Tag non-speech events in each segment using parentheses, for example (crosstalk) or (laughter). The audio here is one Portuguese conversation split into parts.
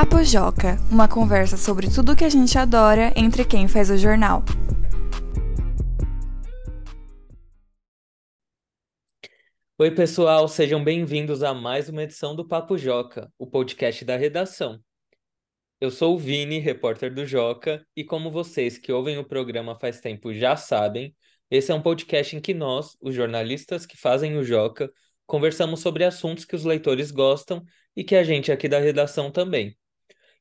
Papo Joca, uma conversa sobre tudo que a gente adora entre quem faz o jornal. Oi, pessoal, sejam bem-vindos a mais uma edição do Papo Joca, o podcast da redação. Eu sou o Vini, repórter do Joca, e como vocês que ouvem o programa faz tempo já sabem, esse é um podcast em que nós, os jornalistas que fazem o Joca, conversamos sobre assuntos que os leitores gostam e que a gente aqui da redação também.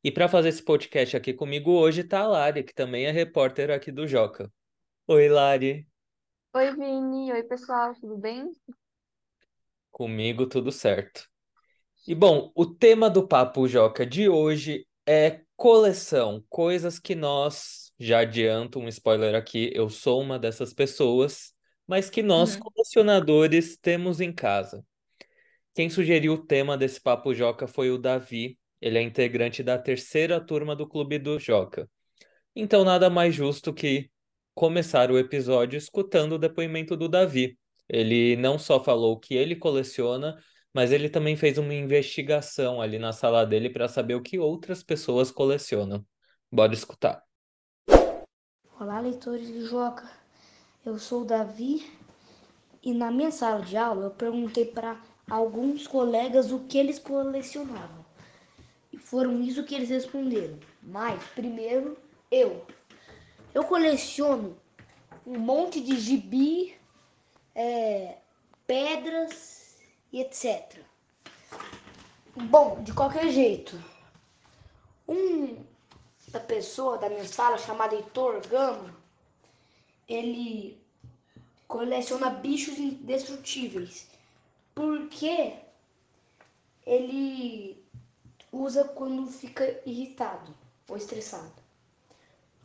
E para fazer esse podcast aqui comigo hoje está a Lari, que também é repórter aqui do Joca. Oi, Lari. Oi, Vini. Oi, pessoal, tudo bem? Comigo tudo certo. E bom, o tema do Papo Joca de hoje é coleção, coisas que nós já adianto um spoiler aqui, eu sou uma dessas pessoas, mas que nós, Uhum. colecionadores, temos em casa. Quem sugeriu o tema desse Papo Joca foi o Davi. Ele é integrante da terceira turma do Clube do Joca. Então, nada mais justo que começar o episódio escutando o depoimento do Davi. Ele não só falou o que ele coleciona, mas ele também fez uma investigação ali na sala dele para saber o que outras pessoas colecionam. Bora escutar. Olá, leitores do Joca. Eu sou o Davi e na minha sala de aula eu perguntei para alguns colegas o que eles colecionavam. Foram isso que eles responderam. Mas, primeiro, eu. Eu coleciono um monte de gibi, é, pedras e etc. Bom, de qualquer jeito, um da pessoa da minha sala chamada Heitor Gama, ele coleciona bichos indestrutíveis. Porque ele usa quando fica irritado ou estressado.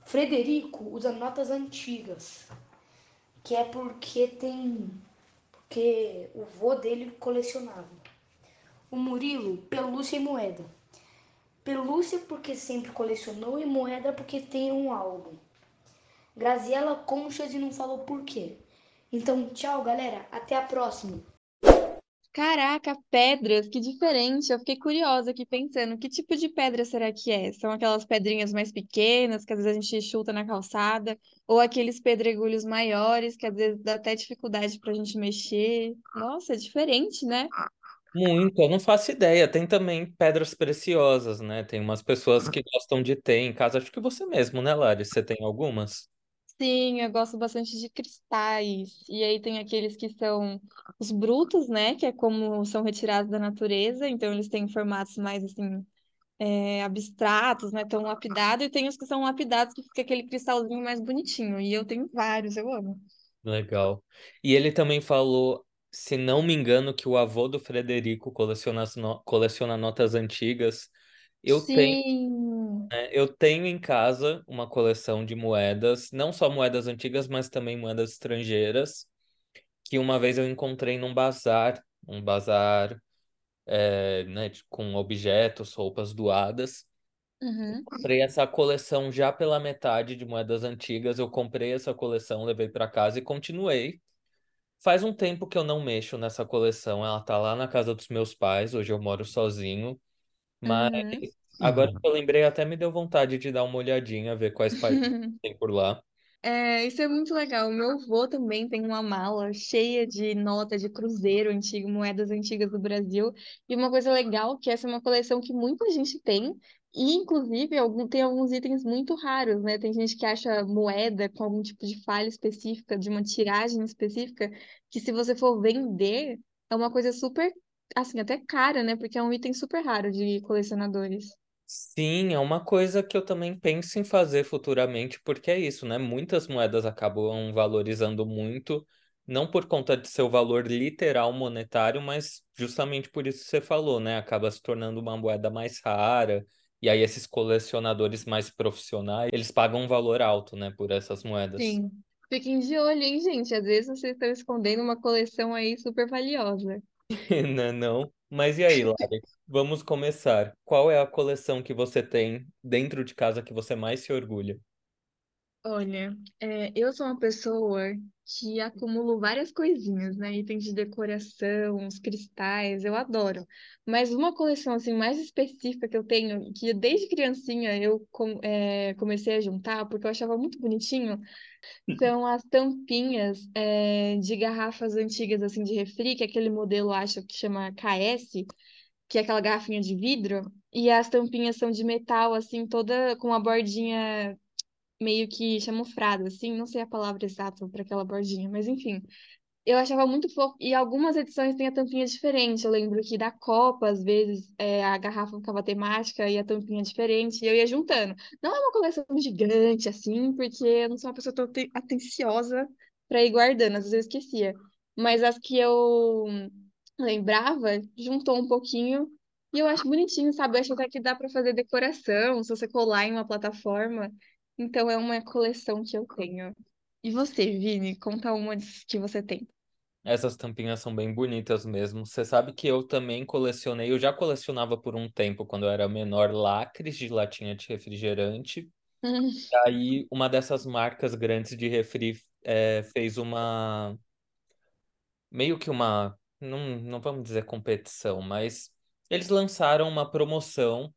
Frederico usa notas antigas, que é porque tem porque o vô dele colecionava. O Murilo, pelúcia e moeda. Pelúcia porque sempre colecionou e moeda porque tem um álbum. Graziela conchas e não falou por quê. Então, tchau, galera. Até a próxima. Caraca, pedras, que diferente. Eu fiquei curiosa aqui pensando, que tipo de pedra será que é? São aquelas pedrinhas mais pequenas que às vezes a gente chuta na calçada, ou aqueles pedregulhos maiores que às vezes dá até dificuldade pra gente mexer. Nossa, é diferente, né? Muito, eu não faço ideia. Tem também pedras preciosas, né? Tem umas pessoas que gostam de ter em casa. Acho que você mesmo, né, Lari? Você tem algumas? Sim, eu gosto bastante de cristais. E aí tem aqueles que são os brutos, né? Que é como são retirados da natureza, então eles têm formatos mais assim é, abstratos, né? Tão lapidados, e tem os que são lapidados, que fica aquele cristalzinho mais bonitinho. E eu tenho vários, eu amo. Legal. E ele também falou, se não me engano, que o avô do Frederico coleciona, no- coleciona notas antigas. Eu tenho, Sim. né, eu tenho em casa uma coleção de moedas, não só moedas antigas, mas também moedas estrangeiras, que uma vez eu encontrei num bazar, um bazar, é, né, com objetos, roupas doadas. Uhum. Comprei essa coleção já pela metade de moedas antigas. Eu comprei essa coleção, levei para casa e continuei. Faz um tempo que eu não mexo nessa coleção. Ela tá lá na casa dos meus pais. Hoje eu moro sozinho. Mas Uhum. agora que eu lembrei, até me deu vontade de dar uma olhadinha, ver quais países (laughs) tem por lá. É, isso é muito legal. O meu avô também tem uma mala cheia de nota de cruzeiro antigo, moedas antigas do Brasil. E uma coisa legal que essa é uma coleção que muita gente tem, e inclusive algum- tem alguns itens muito raros, né? Tem gente que acha moeda com algum tipo de falha específica, de uma tiragem específica, que se você for vender, é uma coisa super, assim, até cara, né? Porque é um item super raro de colecionadores. Sim, é uma coisa que eu também penso em fazer futuramente, porque é isso, né? Muitas moedas acabam valorizando muito, não por conta de seu valor literal monetário, mas justamente por isso que você falou, né? Acaba se tornando uma moeda mais rara, e aí esses colecionadores mais profissionais, eles pagam um valor alto, né, por essas moedas. Sim. Fiquem de olho, hein, gente? Às vezes vocês estão escondendo uma coleção aí super valiosa. Não, não. Mas e aí, Lari? Vamos começar. Qual é a coleção que você tem dentro de casa que você mais se orgulha? Olha, é, eu sou uma pessoa que acumulo várias coisinhas, né? Itens de decoração, os cristais, eu adoro. Mas uma coleção assim mais específica que eu tenho, que desde criancinha eu com- é, comecei a juntar, porque eu achava muito bonitinho, são as tampinhas é, de garrafas antigas assim de refri, que é aquele modelo, acho que chama KS, que é aquela garrafinha de vidro, e as tampinhas são de metal, assim, toda com a bordinha meio que chamufrada, assim, não sei a palavra exata para aquela bordinha, mas enfim. Eu achava muito fofo. E algumas edições têm a tampinha diferente. Eu lembro que da Copa, às vezes, é, a garrafa ficava temática e a tampinha diferente. E eu ia juntando. Não é uma coleção gigante, assim, porque eu não sou uma pessoa tão aten- atenciosa para ir guardando. Às vezes eu esquecia. Mas as que eu lembrava, juntou um pouquinho. E eu acho bonitinho, sabe? Eu acho até que dá para fazer decoração, se você colar em uma plataforma. Então é uma coleção que eu tenho. E você, Vini, conta uma que você tem. Essas tampinhas são bem bonitas mesmo. Você sabe que eu também colecionei, eu já colecionava por um tempo, quando eu era menor, lacres de latinha de refrigerante. Hum, (laughs) E aí, uma dessas marcas grandes de refri é, fez uma. Meio que uma. Não, não vamos dizer competição, mas eles lançaram uma promoção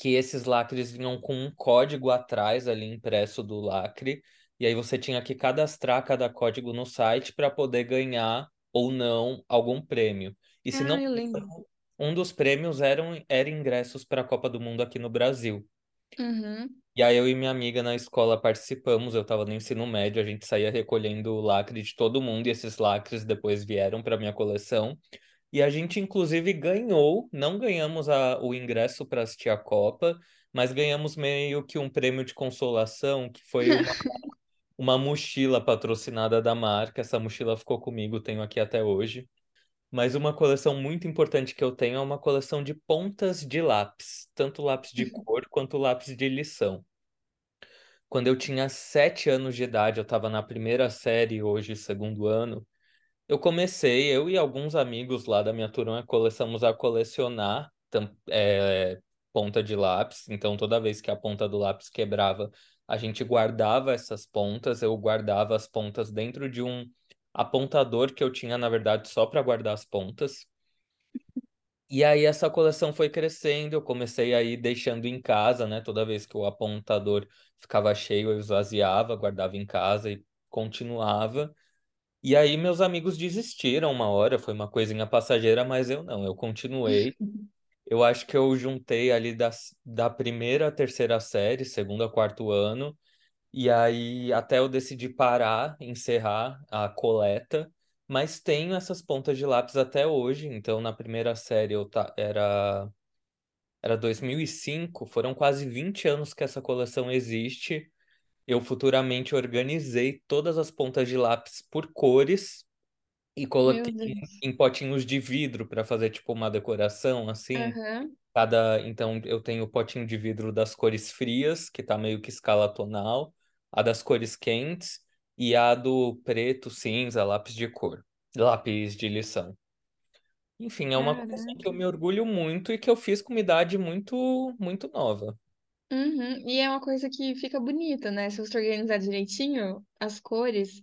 que esses lacres vinham com um código atrás ali impresso do lacre, e aí você tinha que cadastrar cada código no site para poder ganhar ou não algum prêmio. E se não, Ah, lembro. um dos prêmios eram, era ingressos para a Copa do Mundo aqui no Brasil. Uhum. E aí eu e minha amiga na escola participamos, eu estava no ensino médio, a gente saía recolhendo o lacre de todo mundo, e esses lacres depois vieram para minha coleção. E a gente, inclusive, ganhou, não ganhamos a, o ingresso para assistir a Copa, mas ganhamos meio que um prêmio de consolação, que foi uma, (laughs) uma mochila patrocinada da marca. Essa mochila ficou comigo, tenho aqui até hoje. Mas uma coleção muito importante que eu tenho é uma coleção de pontas de lápis, tanto lápis de cor quanto lápis de lição. Quando eu tinha sete anos de idade, eu estava na primeira série, hoje segundo ano. Eu comecei, eu e alguns amigos lá da minha turma começamos a colecionar é, ponta de lápis. Então, toda vez que a ponta do lápis quebrava, a gente guardava essas pontas. Eu guardava as pontas dentro de um apontador que eu tinha, na verdade, só para guardar as pontas. E aí essa coleção foi crescendo, eu comecei aí deixando em casa, né? Toda vez que o apontador ficava cheio, eu esvaziava, guardava em casa e continuava. E aí meus amigos desistiram uma hora, foi uma coisinha passageira, mas eu não, eu continuei. (laughs) Eu acho que eu juntei ali da, da primeira à terceira série, segundo a quarto ano, e aí até eu decidi parar, encerrar a coleta, mas tenho essas pontas de lápis até hoje. Então na primeira série eu ta, era, era 2005, foram quase 20 anos que essa coleção existe. Eu futuramente organizei todas as pontas de lápis por cores e coloquei em potinhos de vidro para fazer tipo uma decoração assim. Aham. Cada, então eu tenho o potinho de vidro das cores frias, que tá meio que escala tonal, a das cores quentes e a do preto, cinza, lápis de cor, lápis de lição. Enfim, é uma coisa que eu me orgulho muito e que eu fiz com uma idade muito, muito nova. Uhum. E é uma coisa que fica bonita, né? Se você organizar direitinho as cores,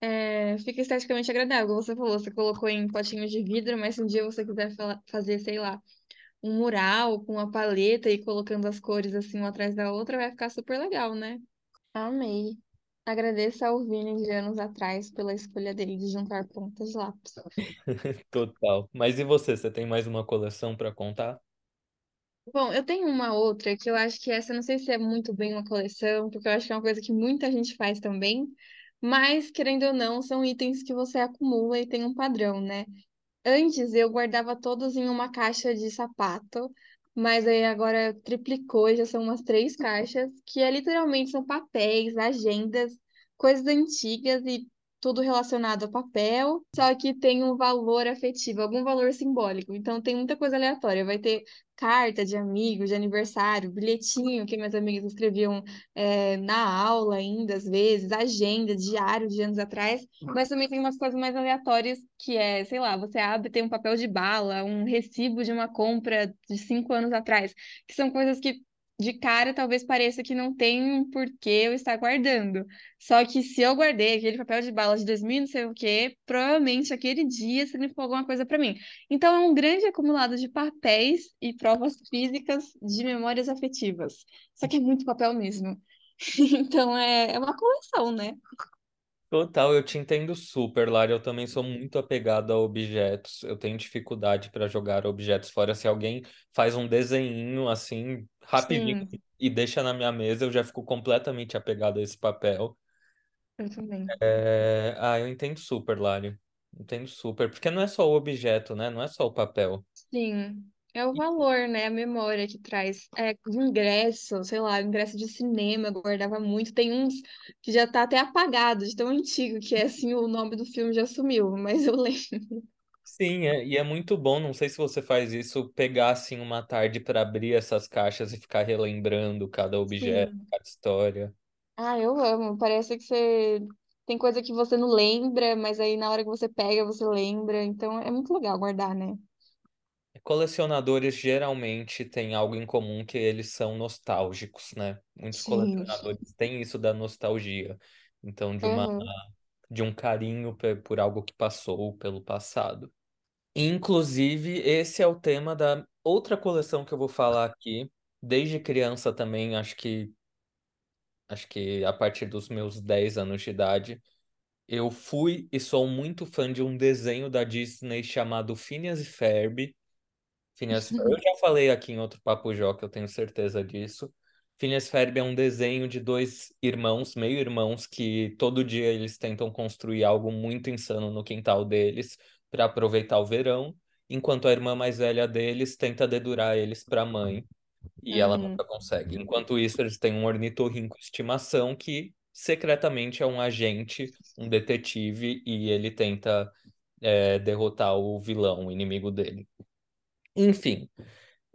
é, fica esteticamente agradável. Como você falou, você colocou em potinhos de vidro, mas se um dia você quiser fala- fazer, sei lá, um mural com uma paleta e colocando as cores assim uma atrás da outra, vai ficar super legal, né? Amei. Agradeço ao Vini de anos atrás pela escolha dele de juntar pontas de lápis. (laughs) (laughs) Total. Mas e você? Você tem mais uma coleção para contar? Bom, eu tenho uma outra que eu acho que essa, não sei se é muito bem uma coleção, porque eu acho que é uma coisa que muita gente faz também, mas, querendo ou não, são itens que você acumula e tem um padrão, né? Antes eu guardava todos em uma caixa de sapato, mas aí agora triplicou, já são umas três caixas, que é literalmente são papéis, agendas, coisas antigas e tudo relacionado a papel, só que tem um valor afetivo, algum valor simbólico. Então tem muita coisa aleatória. Vai ter carta de amigo, de aniversário, bilhetinho que minhas amigas escreviam é, na aula ainda, às vezes, agenda, diário de anos atrás. Mas também tem umas coisas mais aleatórias que é, sei lá, você abre tem um papel de bala, um recibo de uma compra de cinco anos atrás, que são coisas que de cara talvez pareça que não tem um porquê eu estar guardando. Só que se eu guardei aquele papel de bala de 2000 não sei o quê, provavelmente aquele dia significou alguma coisa para mim. Então é um grande acumulado de papéis e provas físicas de memórias afetivas. Só que é muito papel mesmo. (laughs) Então é, é uma coleção, né? Total, eu te entendo super, Lara. Eu também sou muito apegado a objetos. Eu tenho dificuldade para jogar objetos fora. Se alguém faz um desenho assim, rapidinho, Sim, e deixa na minha mesa, eu já fico completamente apegado a esse papel. eu também. É... Ah, eu entendo super, Lara. Entendo super. Porque não é só o objeto, né? Não é só o papel. Sim, é o valor, né? A memória que traz. É, ingresso, sei lá, ingresso de cinema, eu guardava muito. Tem uns que já tá até apagado, de tão antigo que é assim, o nome do filme já sumiu, (laughs) mas eu lembro. Sim, é, e é muito bom, não sei se você faz isso, pegar assim uma tarde para abrir essas caixas e ficar relembrando cada objeto, Sim. cada história. Ah, eu amo. Parece que você tem coisa que você não lembra, mas aí na hora que você pega, você lembra. Então é muito legal guardar, né? Colecionadores geralmente têm algo em comum que eles são nostálgicos, né? Muitos Sim. colecionadores têm isso da nostalgia, então de uma Aham. de um carinho por algo que passou pelo passado. Inclusive, esse é o tema da outra coleção que eu vou falar aqui. Desde criança também, acho que acho que a partir dos meus 10 anos de idade, eu fui e sou muito fã de um desenho da Disney chamado Phineas e Ferb. Phineas Ferb, eu já falei aqui em outro Papo Jó, que eu tenho certeza disso. Phineas Ferb é um desenho de dois irmãos, meio-irmãos, que todo dia eles tentam construir algo muito insano no quintal deles para aproveitar o verão, enquanto a irmã mais velha deles tenta dedurar eles para a mãe e ela Uhum. nunca consegue. Enquanto isso, eles têm um ornitorrinco de estimação que secretamente é um agente, um detetive, e ele tenta, é, derrotar o vilão, o inimigo dele. Enfim.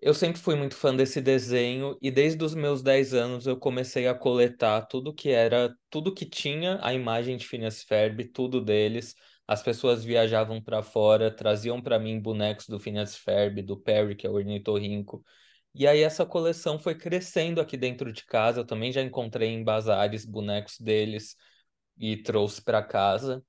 Eu sempre fui muito fã desse desenho e desde os meus 10 anos eu comecei a coletar tudo que era, tudo que tinha a imagem de Phineas Ferb, tudo deles. As pessoas viajavam para fora, traziam para mim bonecos do Phineas Ferb, do Perry, que é o ornitorrinco. E aí essa coleção foi crescendo aqui dentro de casa. Eu também já encontrei em bazares bonecos deles e trouxe para casa.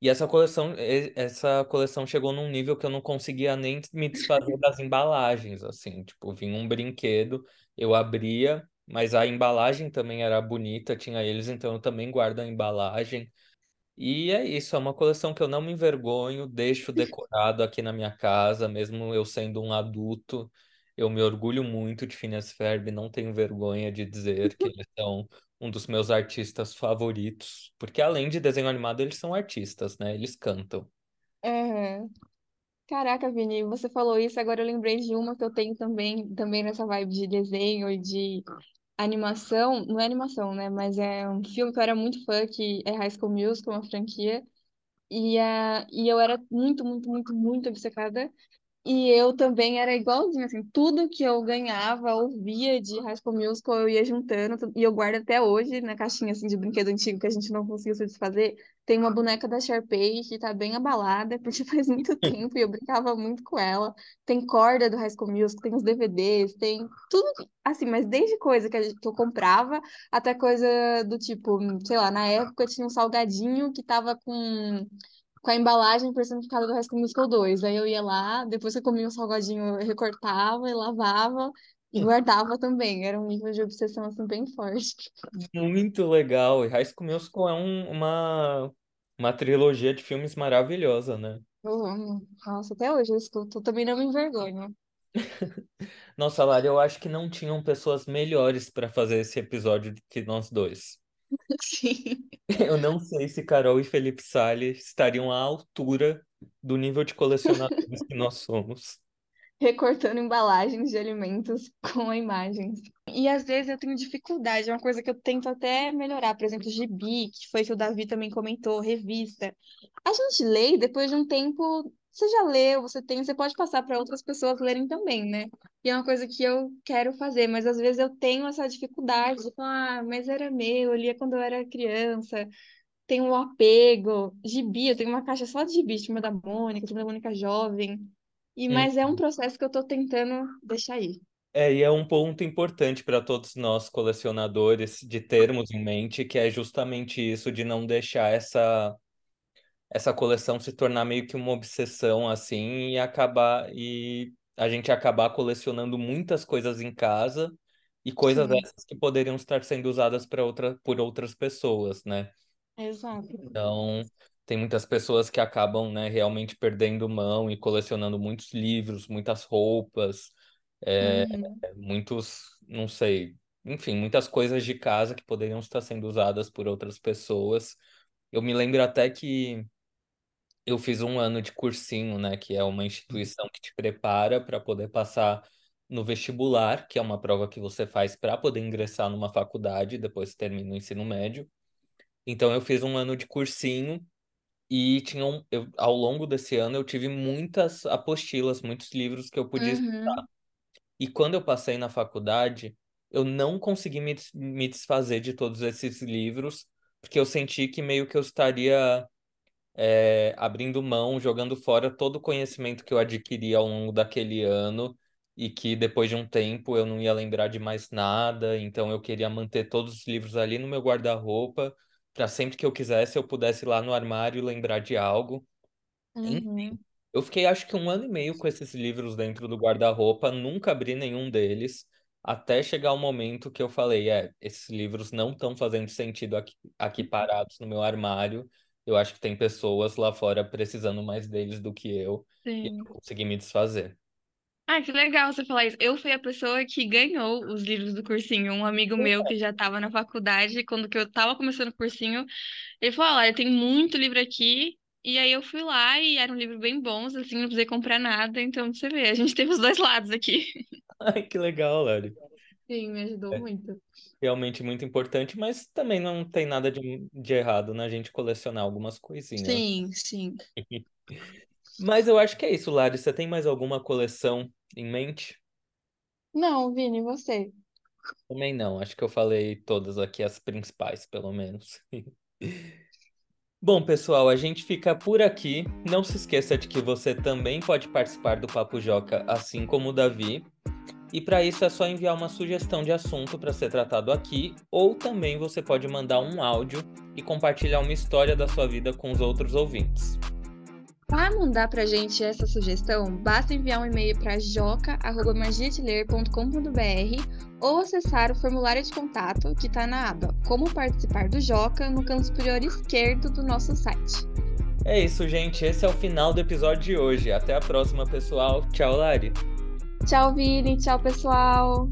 E essa coleção, essa coleção chegou num nível que eu não conseguia nem me desfazer das embalagens, assim, tipo, vinha um brinquedo, eu abria, mas a embalagem também era bonita, tinha eles, então eu também guardo a embalagem. E é isso, é uma coleção que eu não me envergonho, deixo decorado aqui na minha casa, mesmo eu sendo um adulto. Eu me orgulho muito de Phineas Ferb, não tenho vergonha de dizer que eles são um dos meus artistas favoritos, porque além de desenho animado, eles são artistas, né? Eles cantam. Uhum. Caraca, Vini, você falou isso, agora eu lembrei de uma que eu tenho também, também nessa vibe de desenho e de animação. Não é animação, né? Mas é um filme que eu era muito fã, que é High School Musical, uma franquia. E, a, e eu era muito, muito, muito, muito obcecada E eu também era igualzinho, assim, tudo que eu ganhava, ouvia de High School Musical, eu ia juntando, e eu guardo até hoje, na caixinha, assim, de brinquedo antigo que a gente não conseguiu se desfazer, tem uma boneca da Sharpay que tá bem abalada, (laughs) porque faz muito tempo e eu brincava muito com ela. Tem corda do High School Musical, tem os DVDs, tem tudo, assim, mas desde coisa que, gente- que eu comprava, até coisa do tipo, sei lá, na época tinha um salgadinho que tava com com a embalagem personificada do High School Musical 2. Aí eu ia lá, depois que eu comia o salgadinho, eu recortava e lavava e guardava também. Era um nível de obsessão assim bem forte. Muito legal. E High School Musical é um- uma, uma trilogia de filmes maravilhosa, né? Eu amo. Nossa, até hoje eu escuto. Também não me envergonho. (laughs) Nossa, Lara, eu acho que não tinham pessoas melhores para fazer esse episódio do que nós dois. (laughs) Sim. Eu não sei se Carol e Felipe Salles estariam à altura do nível de colecionadores que nós somos. Recortando embalagens de alimentos (laughs) com imagens. E às vezes eu tenho dificuldade, é uma coisa que eu tento até melhorar. Por exemplo, gibi, que foi que o Davi também comentou, revista. A gente lê e depois de um tempo, você já leu, você tem, você pode passar para outras pessoas lerem também, né? E é uma coisa que eu quero fazer, mas às vezes eu tenho essa dificuldade de falar, ah, mas era meu, eu lia quando eu era criança, tem um apego. Gibi, eu tenho uma caixa só de gibi, Turma da Mônica, Turma da Mônica Jovem. E, Hum. mas é um processo que eu tô tentando deixar ir. É, e é um ponto importante para todos nós colecionadores de termos em mente, que é justamente isso de não deixar essa essa coleção se tornar meio que uma obsessão assim e acabar e a gente acabar colecionando muitas coisas em casa e coisas Sim, essas que poderiam estar sendo usadas para outra, por outras pessoas, né? exato. Então, tem muitas pessoas que acabam, né, realmente perdendo mão e colecionando muitos livros, muitas roupas, é, Uhum, muitos, não sei, enfim, muitas coisas de casa que poderiam estar sendo usadas por outras pessoas. Eu me lembro até que eu fiz um ano de cursinho, né, que é uma instituição que te prepara para poder passar no vestibular, que é uma prova que você faz para poder ingressar numa faculdade depois que termina o ensino médio. Então eu fiz um ano de cursinho e tinha um, eu, ao longo desse ano eu tive muitas apostilas, muitos livros que eu podia uhum, estudar. E quando eu passei na faculdade, eu não consegui me, me desfazer de todos esses livros, porque eu senti que meio que eu estaria é, abrindo mão, jogando fora todo o conhecimento que eu adquiri ao longo daquele ano e que depois de um tempo eu não ia lembrar de mais nada, então eu queria manter todos os livros ali no meu guarda-roupa, para sempre que eu quisesse eu pudesse ir lá no armário e lembrar de algo. uhum. Eu fiquei acho que um ano e meio com esses livros dentro do guarda-roupa, nunca abri nenhum deles, até chegar o momento que eu falei, é, esses livros não estão fazendo sentido aqui, aqui parados no meu armário. Eu acho que tem pessoas lá fora precisando mais deles do que eu, e eu Sim. consegui me desfazer. Ah, que legal você falar isso. Eu fui a pessoa que ganhou os livros do cursinho. Um amigo meu que já estava na faculdade, quando que eu estava começando o cursinho, ele falou: Olha, tem muito livro aqui. E aí eu fui lá e eram livros bem bons, assim, não precisei comprar nada. Então, você vê, a gente teve os dois lados aqui. (laughs) Ai, que legal, Lari. Sim, me ajudou É muito. realmente muito importante, mas também não tem nada de, de errado na gente colecionar algumas coisinhas. Sim, sim. (laughs) Mas eu acho que é isso, Lari. Você tem mais alguma coleção em mente? Não, Vini, você? Também não, acho que eu falei todas aqui, as principais, pelo menos. (laughs) Bom, pessoal, a gente fica por aqui. Não se esqueça de que você também pode participar do Papo Joca, assim como o Davi. E para isso é só enviar uma sugestão de assunto para ser tratado aqui, ou também você pode mandar um áudio e compartilhar uma história da sua vida com os outros ouvintes. Para mandar pra gente essa sugestão, basta enviar um e-mail para joca.magiadeler.com.br ou acessar o formulário de contato que está na aba Como Participar do Joca no canto superior esquerdo do nosso site. É isso, gente. Esse é o final do episódio de hoje. Até a próxima, pessoal. Tchau, Lari. Tchau, Vini. Tchau, pessoal.